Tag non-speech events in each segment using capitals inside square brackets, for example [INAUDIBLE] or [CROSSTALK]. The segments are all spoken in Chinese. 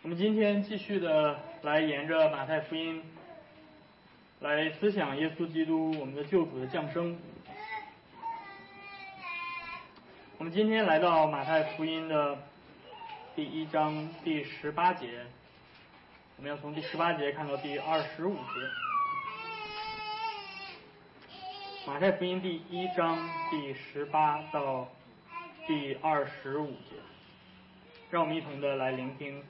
我们今天继续的来沿着马太福音来思想耶稣基督我们的救主的降生。我们今天来到马太福音的第一章第十八节，我们要从第十八节看到第二十五节。马太福音第一章第十八到第二十五节，让我们一同的来聆听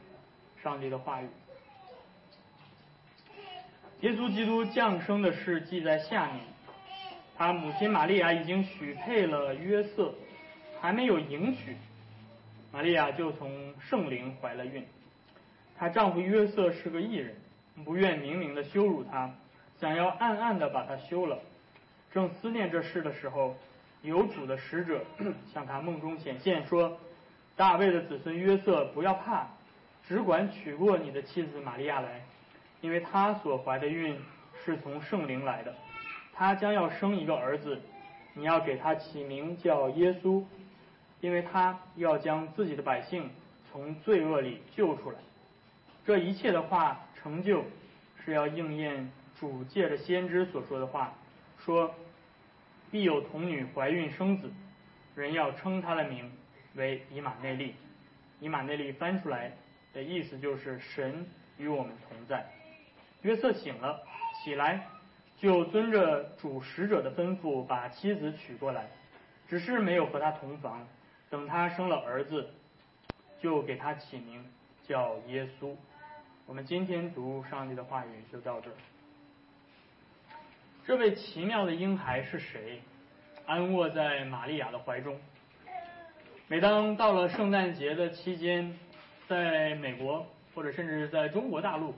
上帝的话语。耶稣基督降生的事记在下面，他母亲玛利亚已经许配了约瑟，还没有迎娶，玛利亚就从圣灵怀了孕。她丈夫约瑟是个异人，不愿明明的羞辱她，想要暗暗的把她休了。正思念这事的时候，有主的使者向他梦中显现，说：“大卫的子孙约瑟，不要怕，只管娶过你的妻子玛利亚来，因为她所怀的孕是从圣灵来的。她将要生一个儿子，你要给他起名叫耶稣，因为他要将自己的百姓从罪恶里救出来。这一切的话成就，是要应验主借着先知所说的话。”说，必有童女怀孕生子，人要称他的名为以马内利。以马内利翻出来的意思就是神与我们同在。约瑟醒了，起来就遵着主使者的吩咐把妻子娶过来，只是没有和他同房。等他生了儿子，就给他起名叫耶稣。我们今天读上帝的话语就到这儿。这位奇妙的婴孩是谁？安卧在玛利亚的怀中。每当到了圣诞节的期间，在美国或者甚至在中国大陆，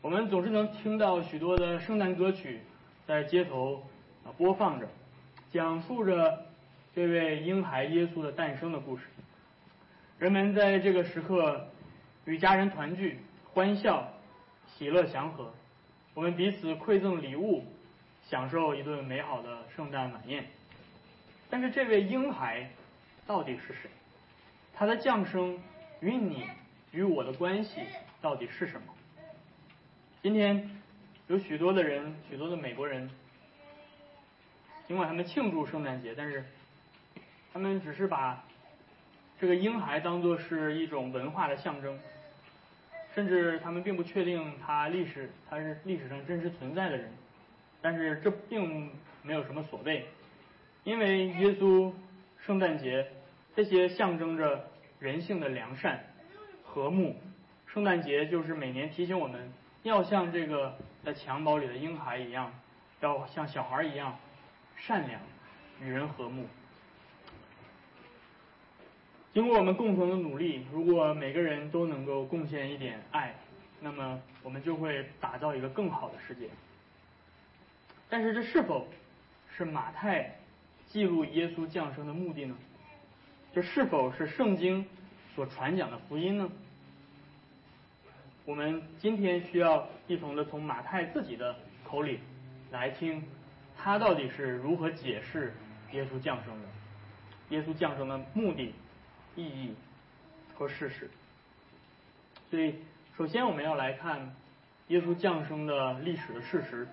我们总是能听到许多的圣诞歌曲在街头啊播放着，讲述着这位婴孩耶稣的诞生的故事。人们在这个时刻与家人团聚，欢笑，喜乐祥和。我们彼此馈赠礼物。享受一顿美好的圣诞晚宴，但是这位婴孩到底是谁？他的降生与你与我的关系到底是什么？今天有许多的人，许多的美国人，尽管他们庆祝圣诞节，但是他们只是把这个婴孩当作是一种文化的象征，甚至他们并不确定他历史他是历史上真实存在的人。但是这并没有什么所谓，因为耶稣圣诞节这些象征着人性的良善、和睦。圣诞节就是每年提醒我们要像这个在襁褓里的婴孩一样，要像小孩一样善良、与人和睦。经过我们共同的努力，如果每个人都能够贡献一点爱，那么我们就会打造一个更好的世界。但是这是否是马太记录耶稣降生的目的呢？这是否是圣经所传讲的福音呢？我们今天需要一同的从马太自己的口里来听，他到底是如何解释耶稣降生的，耶稣降生的目的、意义和事实。所以，首先我们要来看耶稣降生的历史的事实。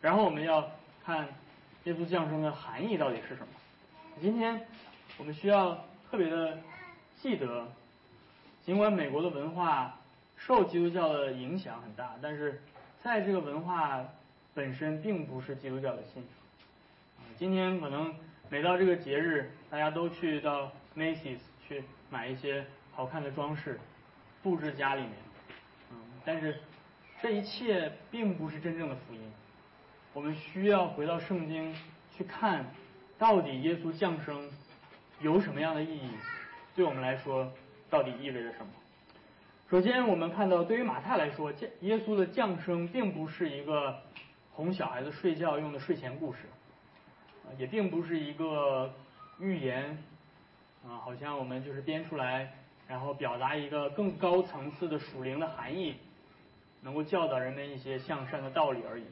然后我们要看耶稣降生的含义到底是什么。今天我们需要特别的记得，尽管美国的文化受基督教的影响很大，但是在这个文化本身并不是基督教的信仰。今天可能每到这个节日，大家都去到 Macy's 去买一些好看的装饰，布置家里面。嗯，但是这一切并不是真正的福音。我们需要回到圣经去看，到底耶稣降生有什么样的意义？对我们来说，到底意味着什么？首先，我们看到，对于马太来说，降耶稣的降生并不是一个哄小孩子睡觉用的睡前故事，也并不是一个寓言，啊，好像我们就是编出来，然后表达一个更高层次的属灵的含义，能够教导人们一些向善的道理而已。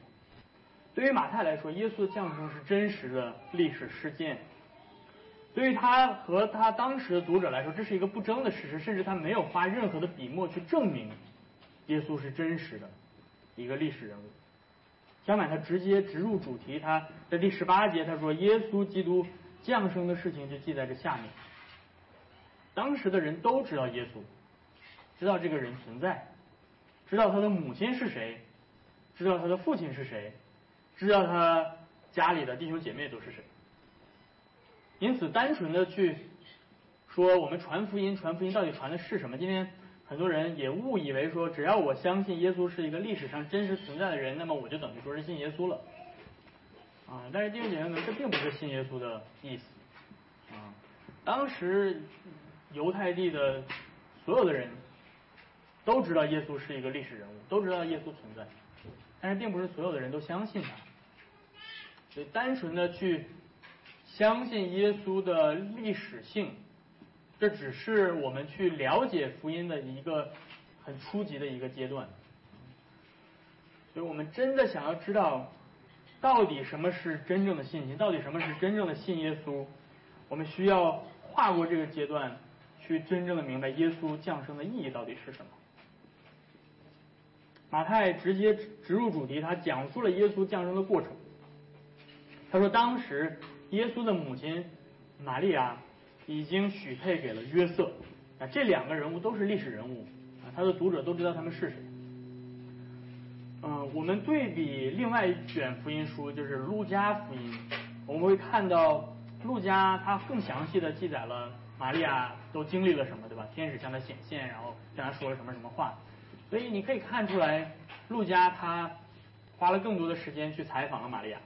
对于马太来说，耶稣的降生是真实的历史事件。对于他和他当时的读者来说，这是一个不争的事实，甚至他没有花任何的笔墨去证明耶稣是真实的一个历史人物。相反，他直接直入主题，他在第十八节他说，耶稣基督降生的事情就记在这下面。当时的人都知道耶稣，知道这个人存在，知道他的母亲是谁，知道他的父亲是谁，知道他家里的弟兄姐妹都是谁。因此，单纯的去说我们传福音，传福音到底传的是什么？今天。很多人也误以为说，只要我相信耶稣是一个历史上真实存在的人，那么我就等于说是信耶稣了。啊，但是弟兄姐妹们，这并不是信耶稣的意思。啊，当时犹太地的所有的人都知道耶稣是一个历史人物，都知道耶稣存在，但是并不是所有的人都相信他。所以，单纯的去相信耶稣的历史性。这只是我们去了解福音的一个很初级的一个阶段，所以我们真的想要知道到底什么是真正的信心，到底什么是真正的信耶稣，我们需要跨过这个阶段，去真正的明白耶稣降生的意义到底是什么。马太直接直入主题，他讲述了耶稣降生的过程。他说，当时耶稣的母亲玛利亚。已经许配给了约瑟啊，这两个人物都是历史人物啊，他的读者都知道他们是谁。嗯，我们对比另外一卷福音书，就是路加福音，我们会看到路加他更详细的记载了玛利亚都经历了什么，对吧？天使向他显现，然后向他说了什么什么话，所以你可以看出来，路加他花了更多的时间去采访了玛利亚，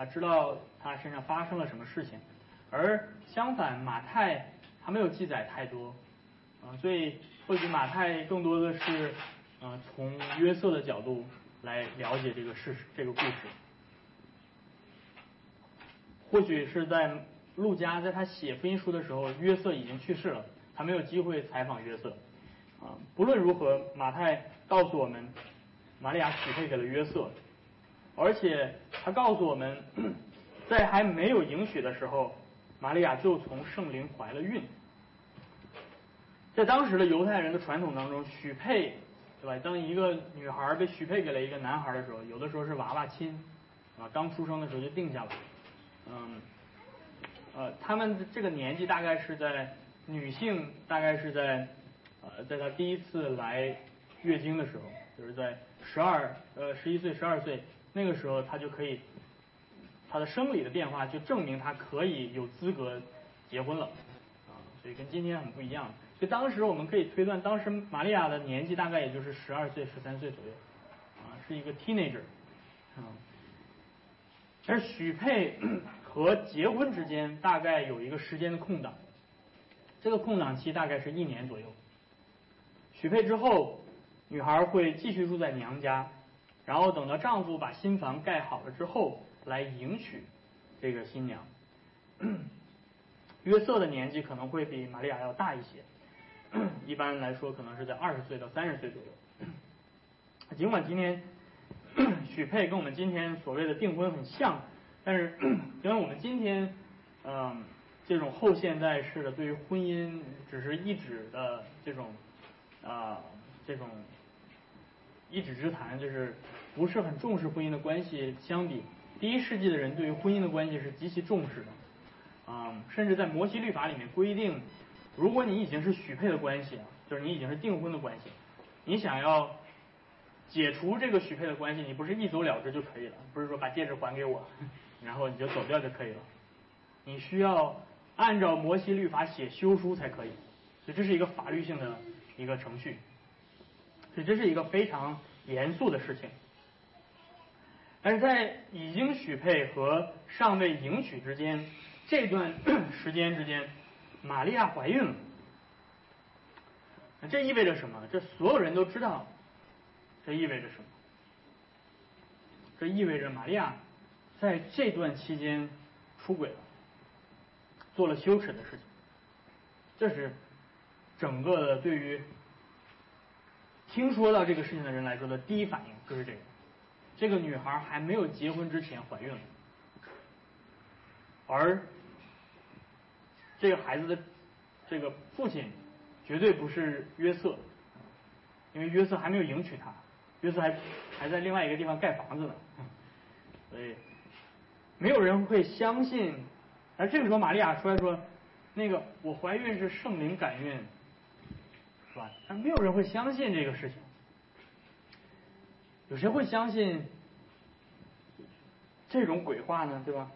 他知道他身上发生了什么事情。而相反，马太他没有记载太多，啊，所以或许马太更多的是，呃，从约瑟的角度来了解这个事实、这个故事。或许是在路加在他写福音书的时候，约瑟已经去世了，他没有机会采访约瑟。啊，不论如何，马太告诉我们，玛利亚许配给了约瑟，而且他告诉我们，在还没有迎娶的时候。玛利亚就从圣灵怀了孕，在当时的犹太人的传统当中，许配，对吧？当一个女孩被许配给了一个男孩的时候，有的时候是娃娃亲，啊，刚出生的时候就定下了，嗯，呃，他们这个年纪大概是在女性大概是在，呃，在她第一次来月经的时候，就是在十二呃十一岁十二岁那个时候，她就可以。他的生理的变化就证明他可以有资格结婚了，啊，所以跟今天很不一样。所以当时我们可以推断，当时玛利亚的年纪大概也就是十二岁、十三岁左右，啊，是一个 teenager，啊。而许配 [CLEARS THROAT] 和结婚之间大概有一个时间的空档，这个空档期大概是一年左右。许配之后，女孩会继续住在娘家，然后等到丈夫把新房盖好了之后。来迎娶这个新娘，约瑟的年纪可能会比玛利亚要大一些，一般来说可能是在二十岁到三十岁左右。尽管今天许配跟我们今天所谓的订婚很像，但是因为我们今天嗯这种后现代式的对于婚姻只是一纸的这种啊这种一纸之谈，就是不是很重视婚姻的关系相比。第一世纪的人对于婚姻的关系是极其重视的，啊，甚至在摩西律法里面规定，如果你已经是许配的关系，就是你已经是订婚的关系，你想要解除这个许配的关系，你不是一走了之就可以了，不是说把戒指还给我，[LAUGHS] 然后你就走掉就可以了，你需要按照摩西律法写休书才可以，所以这是一个法律性的一个程序，所以这是一个非常严肃的事情。但是在已经许配和尚未迎娶之间这段 [COUGHS] 时间之间，玛利亚怀孕了。这意味着什么？这所有人都知道，这意味着什么？这意味着玛利亚在这段期间出轨了，做了羞耻的事情。这是整个的对于听说到这个事情的人来说的第一反应，就是这个。这个女孩还没有结婚之前怀孕了，而这个孩子的这个父亲绝对不是约瑟，因为约瑟还没有迎娶她，约瑟还还在另外一个地方盖房子呢，所以没有人会相信。而这个时候，玛利亚出来说：“那个我怀孕是圣灵感孕，是吧？”但没有人会相信这个事情。有谁会相信这种鬼话呢？对吧？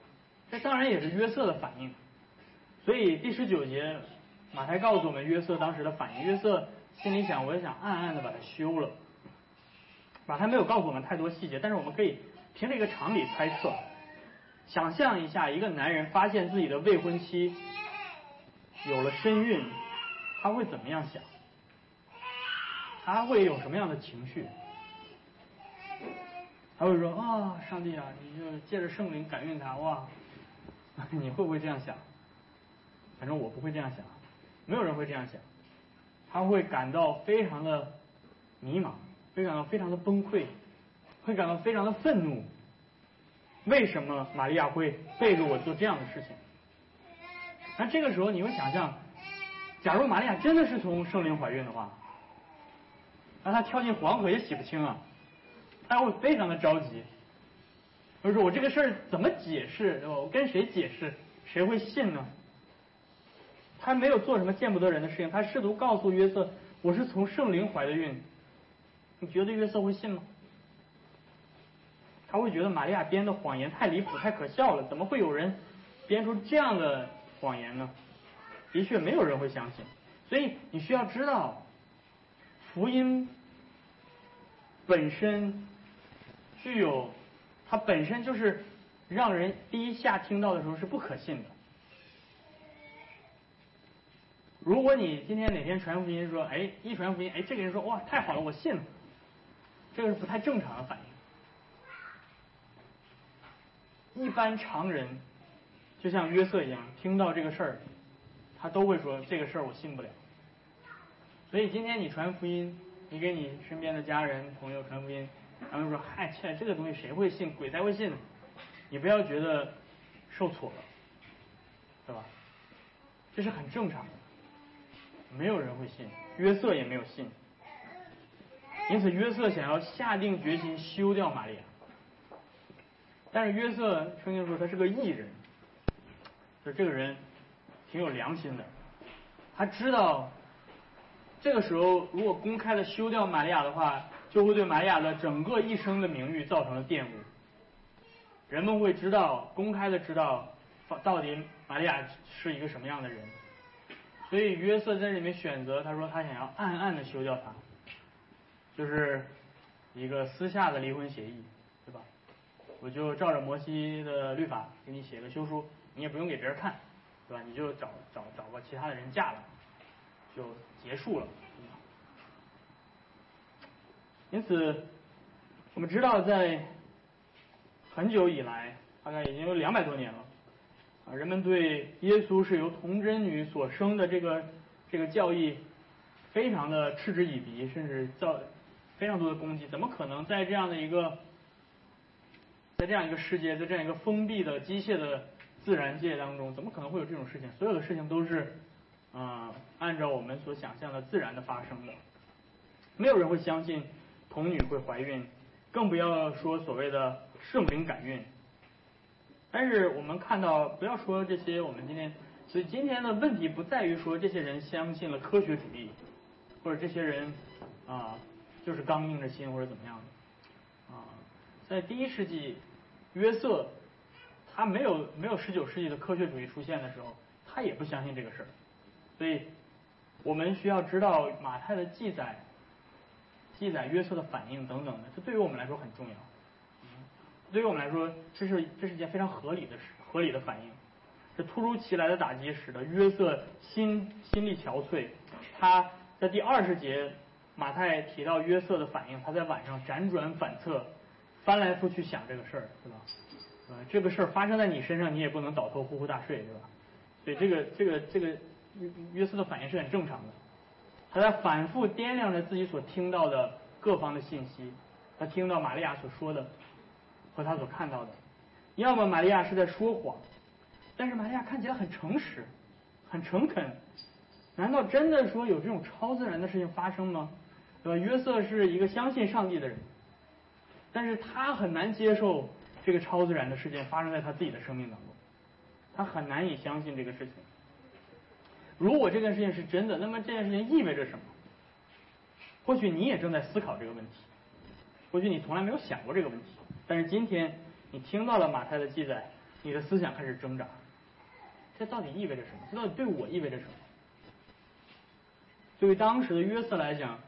这当然也是约瑟的反应。所以第十九节，马太告诉我们约瑟当时的反应。约瑟心里想：“我也想暗暗的把它休了。”马太没有告诉我们太多细节，但是我们可以凭这个常理猜测。想象一下，一个男人发现自己的未婚妻有了身孕，他会怎么样想？他会有什么样的情绪？他会说：“啊，上帝啊，你就借着圣灵感孕他，哇！” [LAUGHS] 你会不会这样想？反正我不会这样想，没有人会这样想。他会感到非常的迷茫，会感到非常的崩溃，会感到非常的愤怒。为什么玛利亚会背着我做这样的事情？那这个时候你会想象，假如玛利亚真的是从圣灵怀孕的话，那她跳进黄河也洗不清啊，他会非常的着急。他说我这个事儿怎么解释？我跟谁解释？谁会信呢？他没有做什么见不得人的事情，他试图告诉约瑟我是从圣灵怀的孕。你觉得约瑟会信吗？他会觉得玛利亚编的谎言太离谱、太可笑了，怎么会有人编出这样的谎言呢？的确，没有人会相信。所以你需要知道，福音本身具有，它本身就是让人第一下听到的时候是不可信的。如果你今天哪天传福音说，哎，一传福音，哎，这个人说，哇，太好了，我信了，这个是不太正常的反应。一般常人，就像约瑟一样，听到这个事儿，他都会说这个事儿我信不了。所以今天你传福音，你给你身边的家人朋友传福音，他们说嗨，切，这个东西谁会信？鬼才会信。你不要觉得受挫了，对吧？这是很正常的，没有人会信，约瑟也没有信。因此约瑟想要下定决心休掉玛利亚。但是约瑟圣经说他是个艺人，就这个人挺有良心的，他知道这个时候如果公开的休掉玛利亚的话，就会对玛利亚的整个一生的名誉造成了玷污，人们会知道公开的知道到底玛利亚是一个什么样的人，所以约瑟在里面选择他说他想要暗暗的休掉他，就是一个私下的离婚协议。对吧我就照着摩西的律法给你写个休书，你也不用给别人看，对吧？你就找找找个其他的人嫁了，就结束了。因此，我们知道在很久以来，大概已经有两百多年了，啊，人们对耶稣是由童贞女所生的这个这个教义非常的嗤之以鼻，甚至造非常多的攻击。怎么可能在这样的一个在这样一个世界，在这样一个封闭的机械的自然界当中，怎么可能会有这种事情？所有的事情都是啊，按照我们所想象的自然的发生的。没有人会相信童女会怀孕，更不要说所谓的圣灵感孕。但是我们看到，不要说这些，我们今天，所以今天的问题不在于说这些人相信了科学主义，或者这些人啊就是刚硬着心或者怎么样的。在第一世纪，约瑟他没有没有十九世纪的科学主义出现的时候，他也不相信这个事儿。所以，我们需要知道马太的记载，记载约瑟的反应等等的，这对于我们来说很重要。对于我们来说，这是这是一件非常合理的事，合理的反应。这突如其来的打击使得约瑟心心力憔悴。他在第二十节，马太提到约瑟的反应，他在晚上辗转反侧。翻来覆去想这个事儿，对吧？呃，这个事儿发生在你身上，你也不能倒头呼呼大睡，对吧？所以这个这个这个约约瑟的反应是很正常的。他在反复掂量着自己所听到的各方的信息，他听到玛利亚所说的和他所看到的，要么玛利亚是在说谎，但是玛利亚看起来很诚实，很诚恳，难道真的说有这种超自然的事情发生吗？对吧？约瑟是一个相信上帝的人，但是他很难接受这个超自然的事件发生在他自己的生命当中，他很难以相信这个事情。如果这件事情是真的，那么这件事情意味着什么？或许你也正在思考这个问题，或许你从来没有想过这个问题，但是今天你听到了马太的记载，你的思想开始挣扎。这到底意味着什么？这到底对我意味着什么？对于当时的约瑟来讲，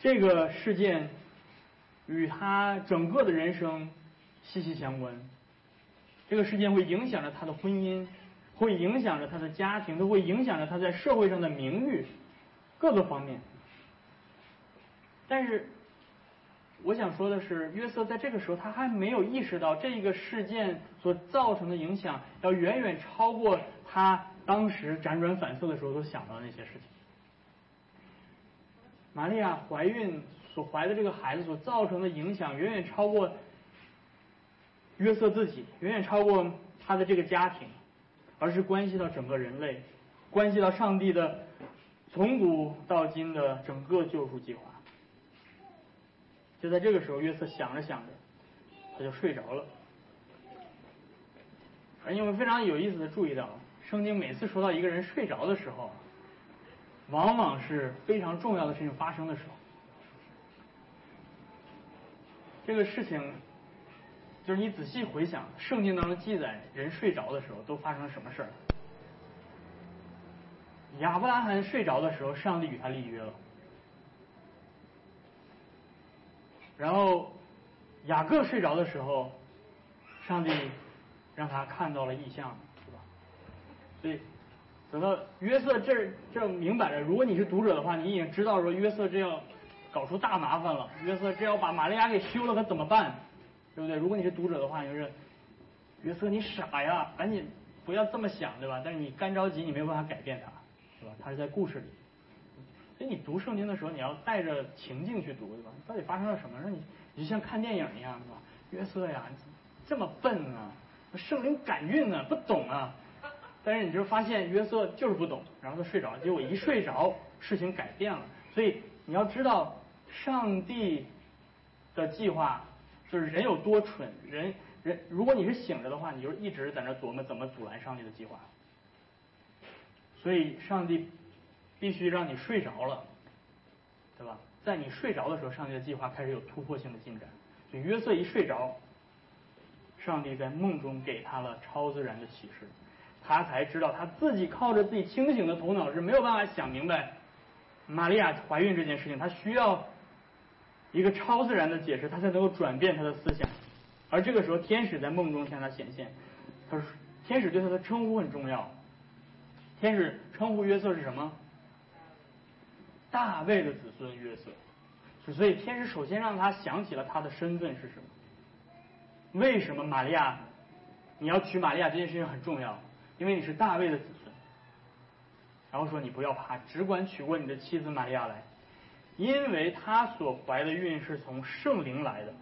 这个事件与他整个的人生息息相关。这个事件会影响着他的婚姻，会影响着他的家庭，都会影响着他在社会上的名誉，各个方面。但是，我想说的是，约瑟在这个时候他还没有意识到这个事件所造成的影响，要远远超过他当时辗转反侧的时候所想到的那些事情。玛利亚怀孕所怀的这个孩子所造成的影响，远远超过约瑟自己，远远超过他的这个家庭，而是关系到整个人类，关系到上帝的从古到今的整个救赎计划。就在这个时候，约瑟想着想着，他就睡着了。而你们非常有意思的注意到，圣经每次说到一个人睡着的时候，往往是非常重要的事情发生的时候。这个事情，就是你仔细回想圣经当中记载人睡着的时候都发生了什么事儿。亚伯拉罕睡着的时候，上帝与他立约了。然后雅各睡着的时候，上帝让他看到了异象，是吧？所以等到约瑟这这明摆着，如果你是读者的话，你已经知道说约瑟这要搞出大麻烦了，约瑟这要把玛利亚给休了，可怎么办？对不对？如果你是读者的话，就是约瑟你傻呀，赶紧不要这么想，对吧？但是你干着急，你没有办法改变他，是吧？他是在故事里。所以你读圣经的时候，你要带着情境去读，对吧？到底发生了什么？让你你就像看电影一样，是吧？约瑟呀，这么笨啊，圣灵感孕呢，不懂啊。但是你就发现约瑟就是不懂，然后他睡着，结果一睡着，事情改变了。所以你要知道，上帝的计划就是人有多蠢，人人如果你是醒着的话，你就一直在那琢磨怎么阻拦上帝的计划。所以上帝。必须让你睡着了，对吧？在你睡着的时候，上帝的计划开始有突破性的进展。就约瑟一睡着，上帝在梦中给他了超自然的启示，他才知道他自己靠着自己清醒的头脑是没有办法想明白玛利亚怀孕这件事情，他需要一个超自然的解释，他才能够转变他的思想。而这个时候，天使在梦中向他显现，他说：“天使对他的称呼很重要。天使称呼约瑟是什么？”大卫的子孙约瑟，所以天使首先让他想起了他的身份是什么？为什么玛利亚你要娶玛利亚这件事情很重要？因为你是大卫的子孙。然后说你不要怕，只管娶过你的妻子玛利亚来，因为他所怀的孕是从圣灵来的。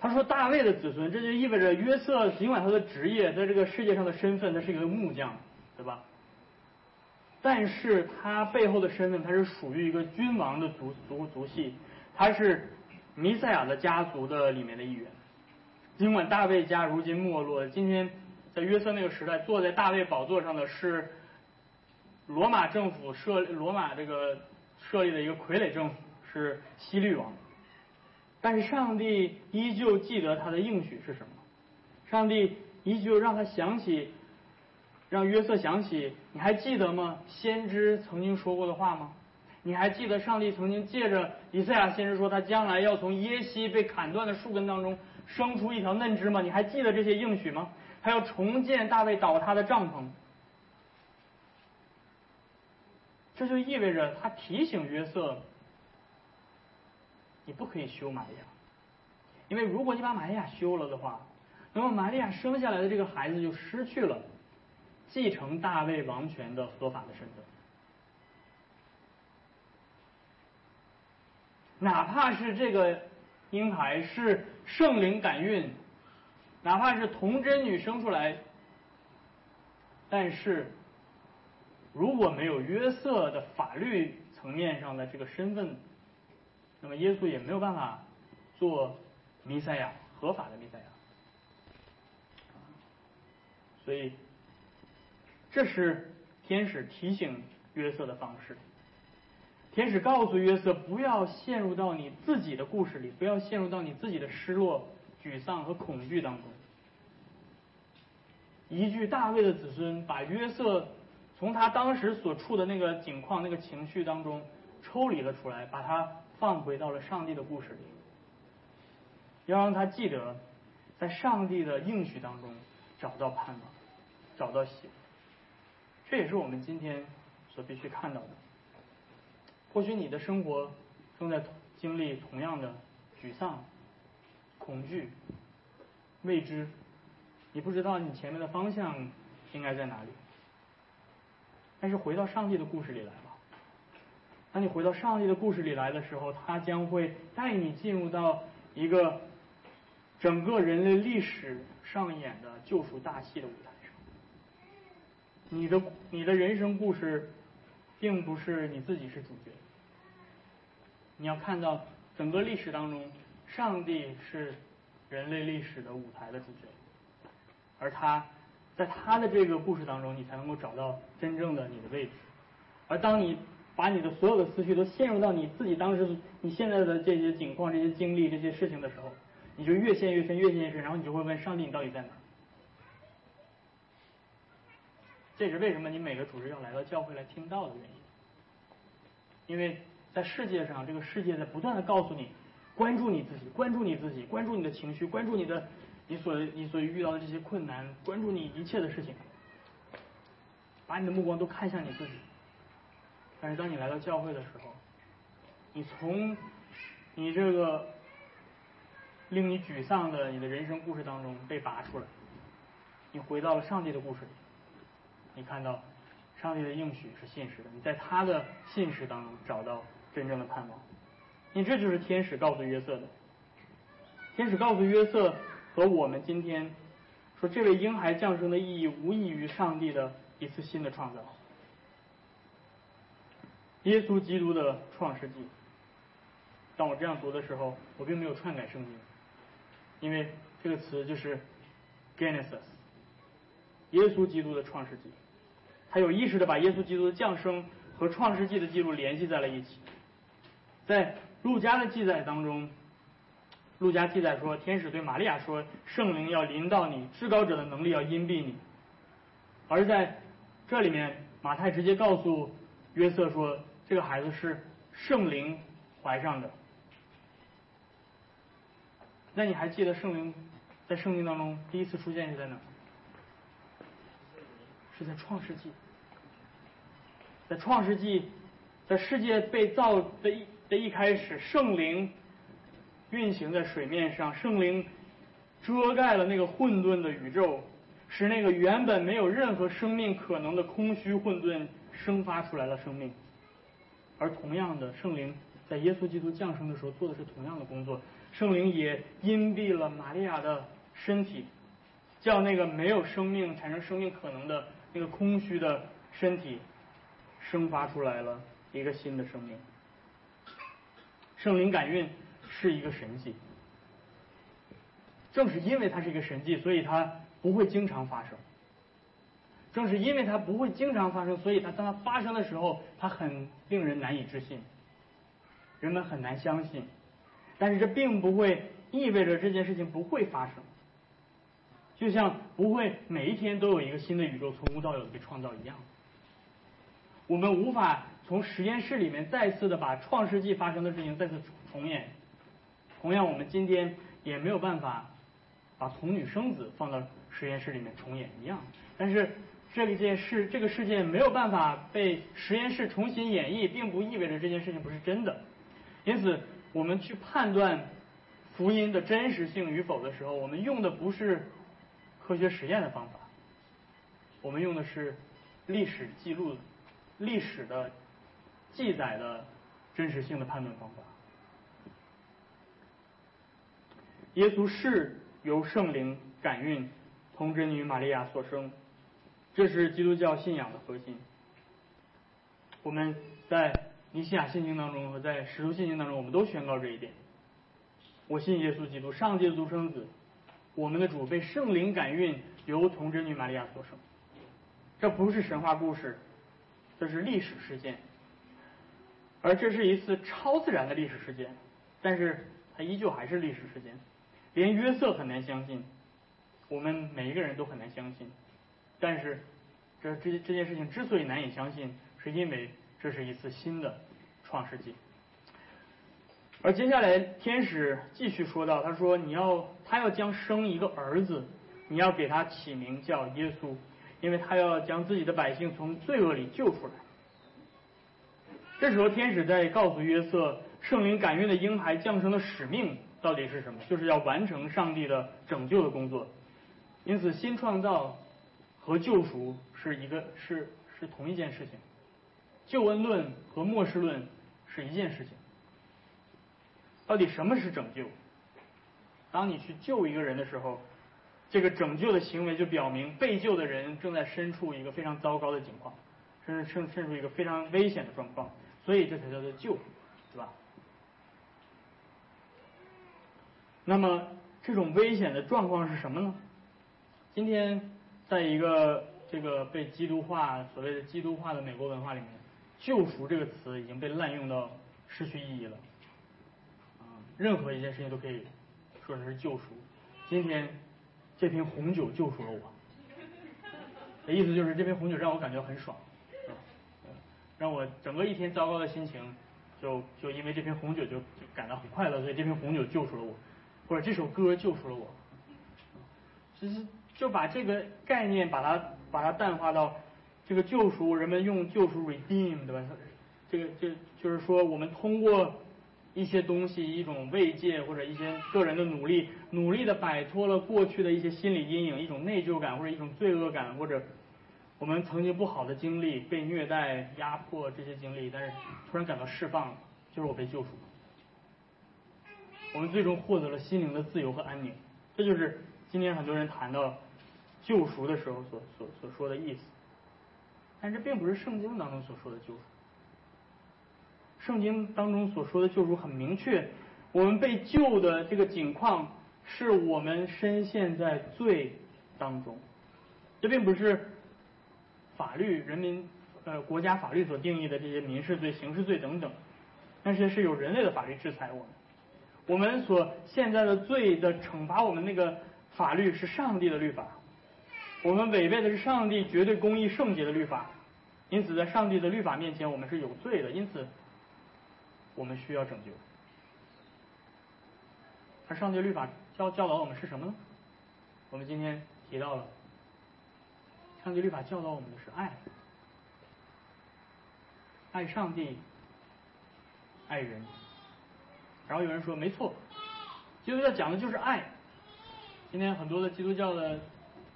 他说大卫的子孙，这就意味着约瑟尽管他的职业在这个世界上的身份，他是一个木匠，对吧？但是他背后的身份，他是属于一个君王的族族族系，他是弥赛亚的家族的里面的一员。尽管大卫家如今没落，今天在约瑟那个时代，坐在大卫宝座上的是罗马政府设罗马这个设立的一个傀儡政府，是希律王。但是上帝依旧记得他的应许是什么？上帝依旧让他想起。让约瑟想起，你还记得吗？先知曾经说过的话吗？你还记得上帝曾经借着以赛亚先知说，他将来要从耶西被砍断的树根当中生出一条嫩枝吗？你还记得这些应许吗？还要重建大卫倒塌的帐篷，这就意味着他提醒约瑟，你不可以休玛利亚，因为如果你把玛利亚休了的话，那么玛利亚生下来的这个孩子就失去了。继承大卫王权的合法的身份，哪怕是这个婴孩是圣灵感孕，哪怕是童贞女生出来，但是如果没有约瑟的法律层面上的这个身份，那么耶稣也没有办法做弥赛亚，合法的弥赛亚。所以，这是天使提醒约瑟的方式。天使告诉约瑟，不要陷入到你自己的故事里，不要陷入到你自己的失落、沮丧和恐惧当中。一句大卫的子孙把约瑟从他当时所处的那个境况、那个情绪当中抽离了出来，把他放回到了上帝的故事里，要让他记得，在上帝的应许当中找到盼望，找到喜。这也是我们今天所必须看到的。或许你的生活正在经历同样的沮丧、恐惧、未知，你不知道你前面的方向应该在哪里。但是回到上帝的故事里来吧。当你回到上帝的故事里来的时候，他将会带你进入到一个整个人类历史上演的救赎大戏的舞台上。你的你的人生故事。并不是你自己是主角，你要看到整个历史当中，上帝是人类历史的舞台的主角，而他在他的这个故事当中，你才能够找到真正的你的位置。而当你把你的所有的思绪都陷入到你自己当时你现在的这些境况、这些经历、这些事情的时候，你就越陷越深，越陷越深，然后你就会问上帝：你到底在哪？这是为什么你每个主日要来到教会来听到的原因，因为在世界上，这个世界在不断的告诉你，关注你自己，关注你自己，关注你的情绪，关注你的你所你所遇到的这些困难，关注你一切的事情，把你的目光都看向你自己。但是当你来到教会的时候，你从你这个令你沮丧的你的人生故事当中被拔出来，你回到了上帝的故事里。你看到上帝的应许是现实的，你在他的信实当中找到真正的盼望。你这就是天使告诉约瑟的。天使告诉约瑟和我们今天说，这位婴孩降生的意义无异于上帝的一次新的创造。耶稣基督的创世纪。当我这样读的时候，我并没有篡改圣经，因为这个词就是 Genesis。耶稣基督的创世纪，他有意识的把耶稣基督的降生和创世纪的记录联系在了一起。在路加的记载当中，路加记载说，天使对玛利亚说，圣灵要临到你，至高者的能力要荫蔽你。而在这里面，马太直接告诉约瑟说，这个孩子是圣灵怀上的。那你还记得圣灵在圣经当中第一次出现是在哪？是在创世纪，在创世纪，在世界被造的一的一开始，圣灵运行在水面上，圣灵遮盖了那个混沌的宇宙，使那个原本没有任何生命可能的空虚混沌生发出来了生命。而同样的，圣灵在耶稣基督降生的时候做的是同样的工作，圣灵也荫蔽了玛利亚的身体，叫那个没有生命产生生命可能的。那个空虚的身体生发出来了一个新的生命。圣灵感孕是一个神迹，正是因为它是一个神迹，所以它不会经常发生。正是因为它不会经常发生，所以它当它发生的时候，它很令人难以置信，人们很难相信。但是这并不会意味着这件事情不会发生。就像不会每一天都有一个新的宇宙从无到有的被创造一样，我们无法从实验室里面再次的把创世纪发生的事情再次重演。同样，我们今天也没有办法把童女生子放到实验室里面重演一样。但是这件事，这个事件没有办法被实验室重新演绎，并不意味着这件事情不是真的。因此，我们去判断福音的真实性与否的时候，我们用的不是。科学实验的方法，我们用的是历史记录、历史的记载的真实性的判断方法。耶稣是由圣灵感孕，童贞女玛利亚所生，这是基督教信仰的核心。我们在尼西亚信经当中和在使徒信经当中，我们都宣告这一点。我信耶稣基督，上帝的独生子，我们的主被圣灵感孕，由童贞女玛利亚所生。这不是神话故事，这是历史事件，而这是一次超自然的历史事件，但是它依旧还是历史事件。连约瑟很难相信，我们每一个人都很难相信，但是这这这件事情之所以难以相信，是因为这是一次新的创世纪。而接下来，天使继续说到：“他说，你要他要将生一个儿子，你要给他起名叫耶稣，因为他要将自己的百姓从罪恶里救出来。”这时候，天使在告诉约瑟，圣灵感孕的婴孩降生的使命到底是什么？就是要完成上帝的拯救的工作。因此，新创造和救赎是一个是是同一件事情，救恩论和末世论是一件事情。到底什么是拯救？当你去救一个人的时候，这个拯救的行为就表明被救的人正在身处一个非常糟糕的境况，甚至甚甚至一个非常危险的状况，所以这才叫做救，对吧？那么这种危险的状况是什么呢？今天在一个这个被基督化、所谓的基督化的美国文化里面，“救赎”这个词已经被滥用到失去意义了。任何一件事情都可以说成是救赎。今天这瓶红酒救赎了我，的意思就是这瓶红酒让我感觉很爽，让我整个一天糟糕的心情就就因为这瓶红酒就就感到很快乐，所以这瓶红酒救赎了我，或者这首歌救赎了我。其实就把这个概念把它把它淡化到这个救赎，人们用救赎 redeem 对吧？这个就就是说我们通过。一些东西，一种慰藉或者一些个人的努力，努力的摆脱了过去的一些心理阴影，一种内疚感或者一种罪恶感，或者我们曾经不好的经历，被虐待、压迫这些经历，但是突然感到释放，就是我被救赎。我们最终获得了心灵的自由和安宁，这就是今天很多人谈到救赎的时候所所所说的意思。但这并不是圣经当中所说的救赎。圣经当中所说的救赎很明确，我们被救的这个景况是我们深陷在罪当中，这并不是法律、人民呃国家法律所定义的这些民事罪、刑事罪等等，但是是有人类的法律制裁我们。我们所现在的罪的惩罚，我们那个法律是上帝的律法，我们违背的是上帝绝对公义圣洁的律法，因此在上帝的律法面前，我们是有罪的，因此。我们需要拯救，而上帝律法教教导我们是什么呢？我们今天提到了，上帝律法教导我们的是爱，爱上帝，爱人。然后有人说，没错，基督教讲的就是爱。今天很多的基督教的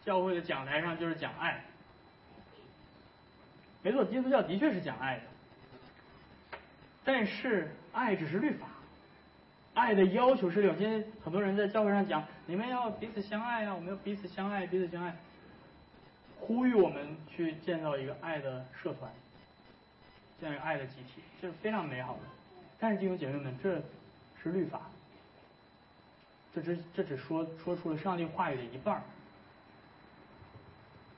教会的讲台上就是讲爱，没错，基督教的确是讲爱的。但是爱只是律法，爱的要求是有。今天很多人在教会上讲，你们要彼此相爱啊，我们要彼此相爱，彼此相爱，呼吁我们去建造一个爱的社团，建立爱的集体，这是非常美好的。但是弟兄姐妹们，这是律法，这只这只说说出了上帝话语的一半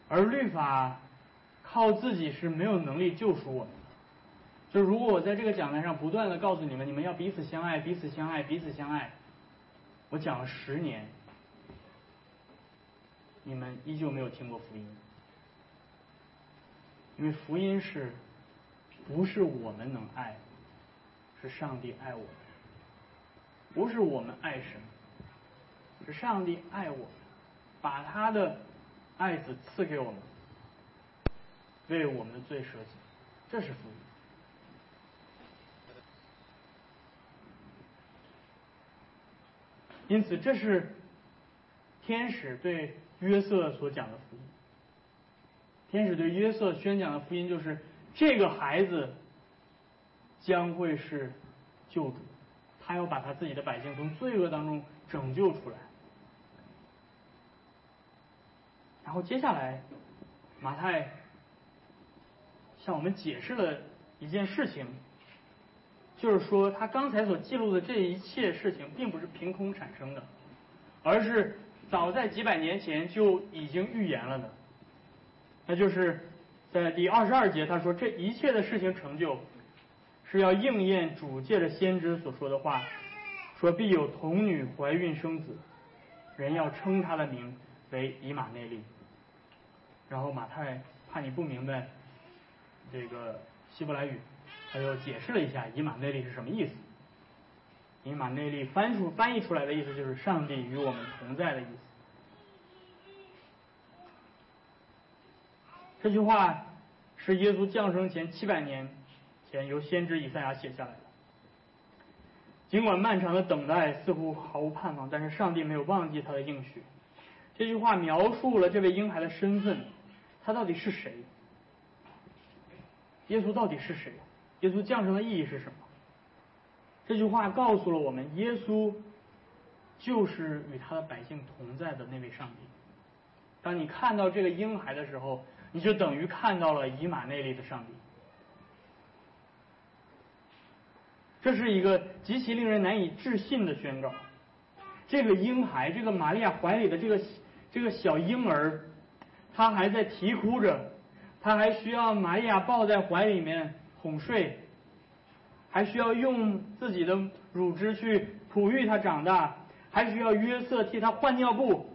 而律法靠自己是没有能力救赎我们的。就如果我在这个讲台上不断的告诉你们，你们要彼此相爱，彼此相爱，彼此相爱，我讲了十年，你们依旧没有听过福音，因为福音是，不是我们能爱，是上帝爱我们，不是我们爱神，是上帝爱我们，把他的爱子赐给我们，为我们的罪舍己，这是福音。因此，这是天使对约瑟所讲的福音。天使对约瑟宣讲的福音就是：这个孩子将会是救主，他要把他自己的百姓从罪恶当中拯救出来。然后接下来，马太向我们解释了一件事情，就是说他刚才所记录的这一切事情，并不是凭空产生的，而是早在几百年前就已经预言了的。那就是在第二十二节，他说这一切的事情成就，是要应验主借着先知所说的话，说必有童女怀孕生子，人要称他的名为以马内利。然后马太怕你不明白这个希伯来语，他就解释了一下以马内利是什么意思。以马内利翻出翻译出来的意思就是上帝与我们同在的意思。这句话是耶稣降生前七百年由先知以赛亚写下来的。尽管漫长的等待似乎毫无盼望，但是上帝没有忘记他的应许。这句话描述了这位婴孩的身份，他到底是谁？耶稣到底是谁？耶稣降生的意义是什么？这句话告诉了我们，耶稣就是与他的百姓同在的那位上帝。当你看到这个婴孩的时候，你就等于看到了以马内利的上帝，这是一个极其令人难以置信的宣告。这个婴孩，这个玛利亚怀里的这个这个小婴儿，他还在啼哭着，他还需要玛利亚抱在怀里面哄睡，还需要用自己的乳汁去哺育他长大，还需要约瑟替他换尿布，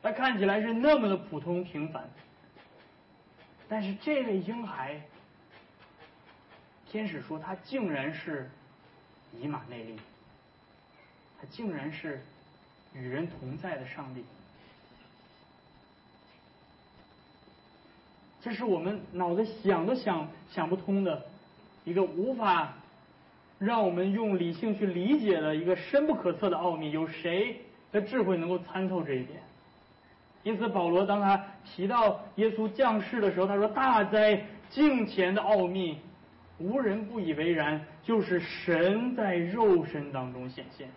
他看起来是那么的普通平凡。但是这位婴孩，天使说他竟然是以马内利，他竟然是与人同在的上帝。这是我们脑子想都想想不通的一个无法让我们用理性去理解的一个深不可测的奥秘。有谁的智慧能够参透这一点？因此，保罗当他提到耶稣降世的时候，他说：“大哉，敬虔的奥秘，无人不以为然，就是神在肉身当中显现。”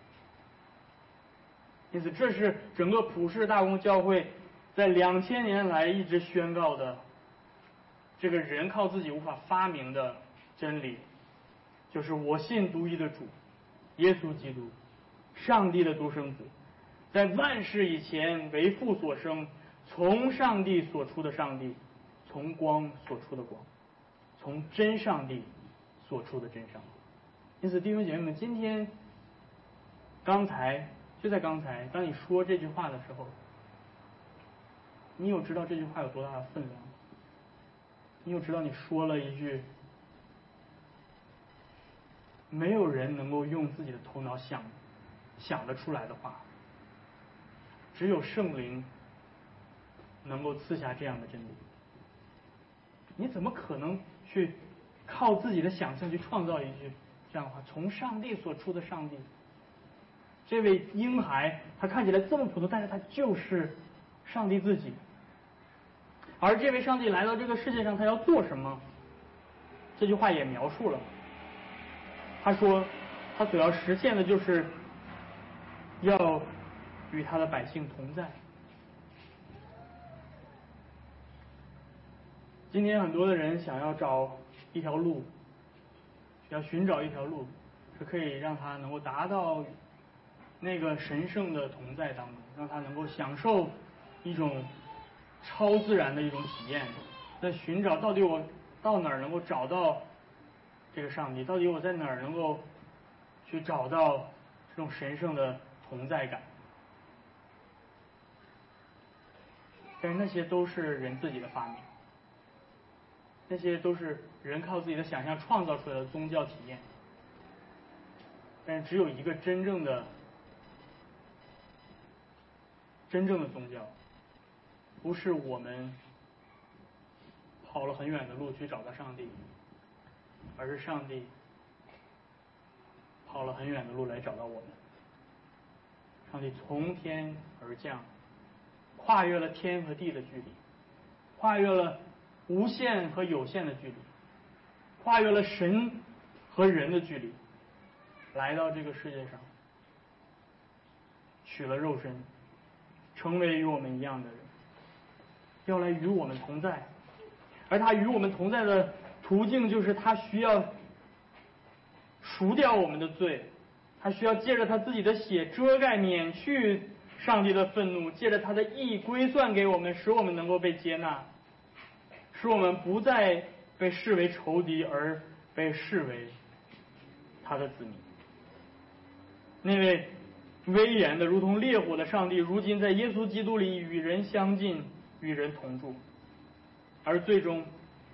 因此，这是整个普世大公教会在两千年来一直宣告的这个人靠自己无法发明的真理，就是我信独一的主耶稣基督，上帝的独生子。在万事以前为父所生，从上帝所出的上帝，从光所出的光，从真上帝所出的真上帝。因此，弟兄姐妹们，今天刚才就在刚才，当你说这句话的时候，你有知道这句话有多大的分量？你有知道你说了一句没有人能够用自己的头脑想想得出来的话？只有圣灵能够赐下这样的真理。你怎么可能去靠自己的想象去创造一句这样的话？从上帝所出的上帝，这位婴孩他看起来这么普通，但是他就是上帝自己。而这位上帝来到这个世界上，他要做什么？这句话也描述了。他说，他所要实现的就是要。与他的百姓同在。今天很多的人想要找一条路，要寻找一条路，是可以让他能够达到那个神圣的同在当中，让他能够享受一种超自然的一种体验。在寻找到底我到哪儿能够找到这个上帝？到底我在哪儿能够去找到这种神圣的同在感？但是那些都是人自己的发明，那些都是人靠自己的想象创造出来的宗教体验。但只有一个真正的、真正的宗教，不是我们跑了很远的路去找到上帝，而是上帝跑了很远的路来找到我们。上帝从天而降。跨越了天和地的距离，跨越了无限和有限的距离，跨越了神和人的距离，来到这个世界上，取了肉身，成为与我们一样的人，要来与我们同在。而他与我们同在的途径就是他需要赎掉我们的罪，他需要借着他自己的血遮盖、免去上帝的愤怒，借着他的义归算给我们，使我们能够被接纳，使我们不再被视为仇敌，而被视为他的子民。那位威严的如同烈火的上帝，如今在耶稣基督里与人相近，与人同住，而最终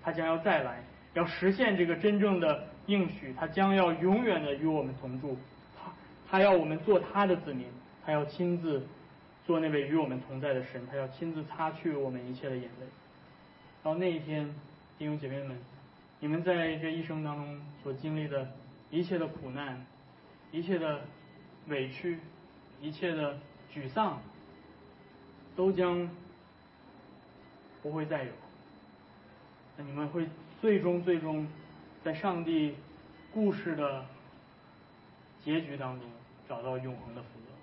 他将要再来。要实现这个真正的应许，他将要永远的与我们同住，他他要我们做他的子民，他要亲自做那位与我们同在的神，他要亲自擦去我们一切的眼泪。到那一天，弟兄姐妹们，你们在这一生当中所经历的一切的苦难、一切的委屈、一切的沮丧，都将不会再有。那你们会。最终，最终，在上帝故事的结局当中，找到永恒的福乐。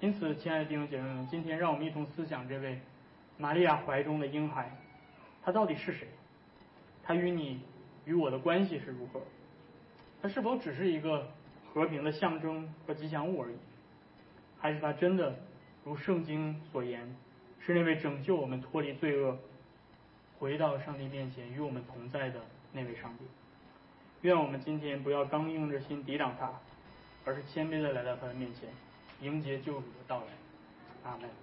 因此，亲爱的弟兄姐妹们，今天让我们一同思想这位玛利亚怀中的婴孩，他到底是谁？他与你与我的关系是如何？他是否只是一个和平的象征和吉祥物而已？还是他真的如圣经所言，是那位拯救我们脱离罪恶？回到上帝面前与我们同在的那位上帝，愿我们今天不要刚硬着心抵挡他，而是谦卑的来到他的面前，迎接救主的到来。阿门。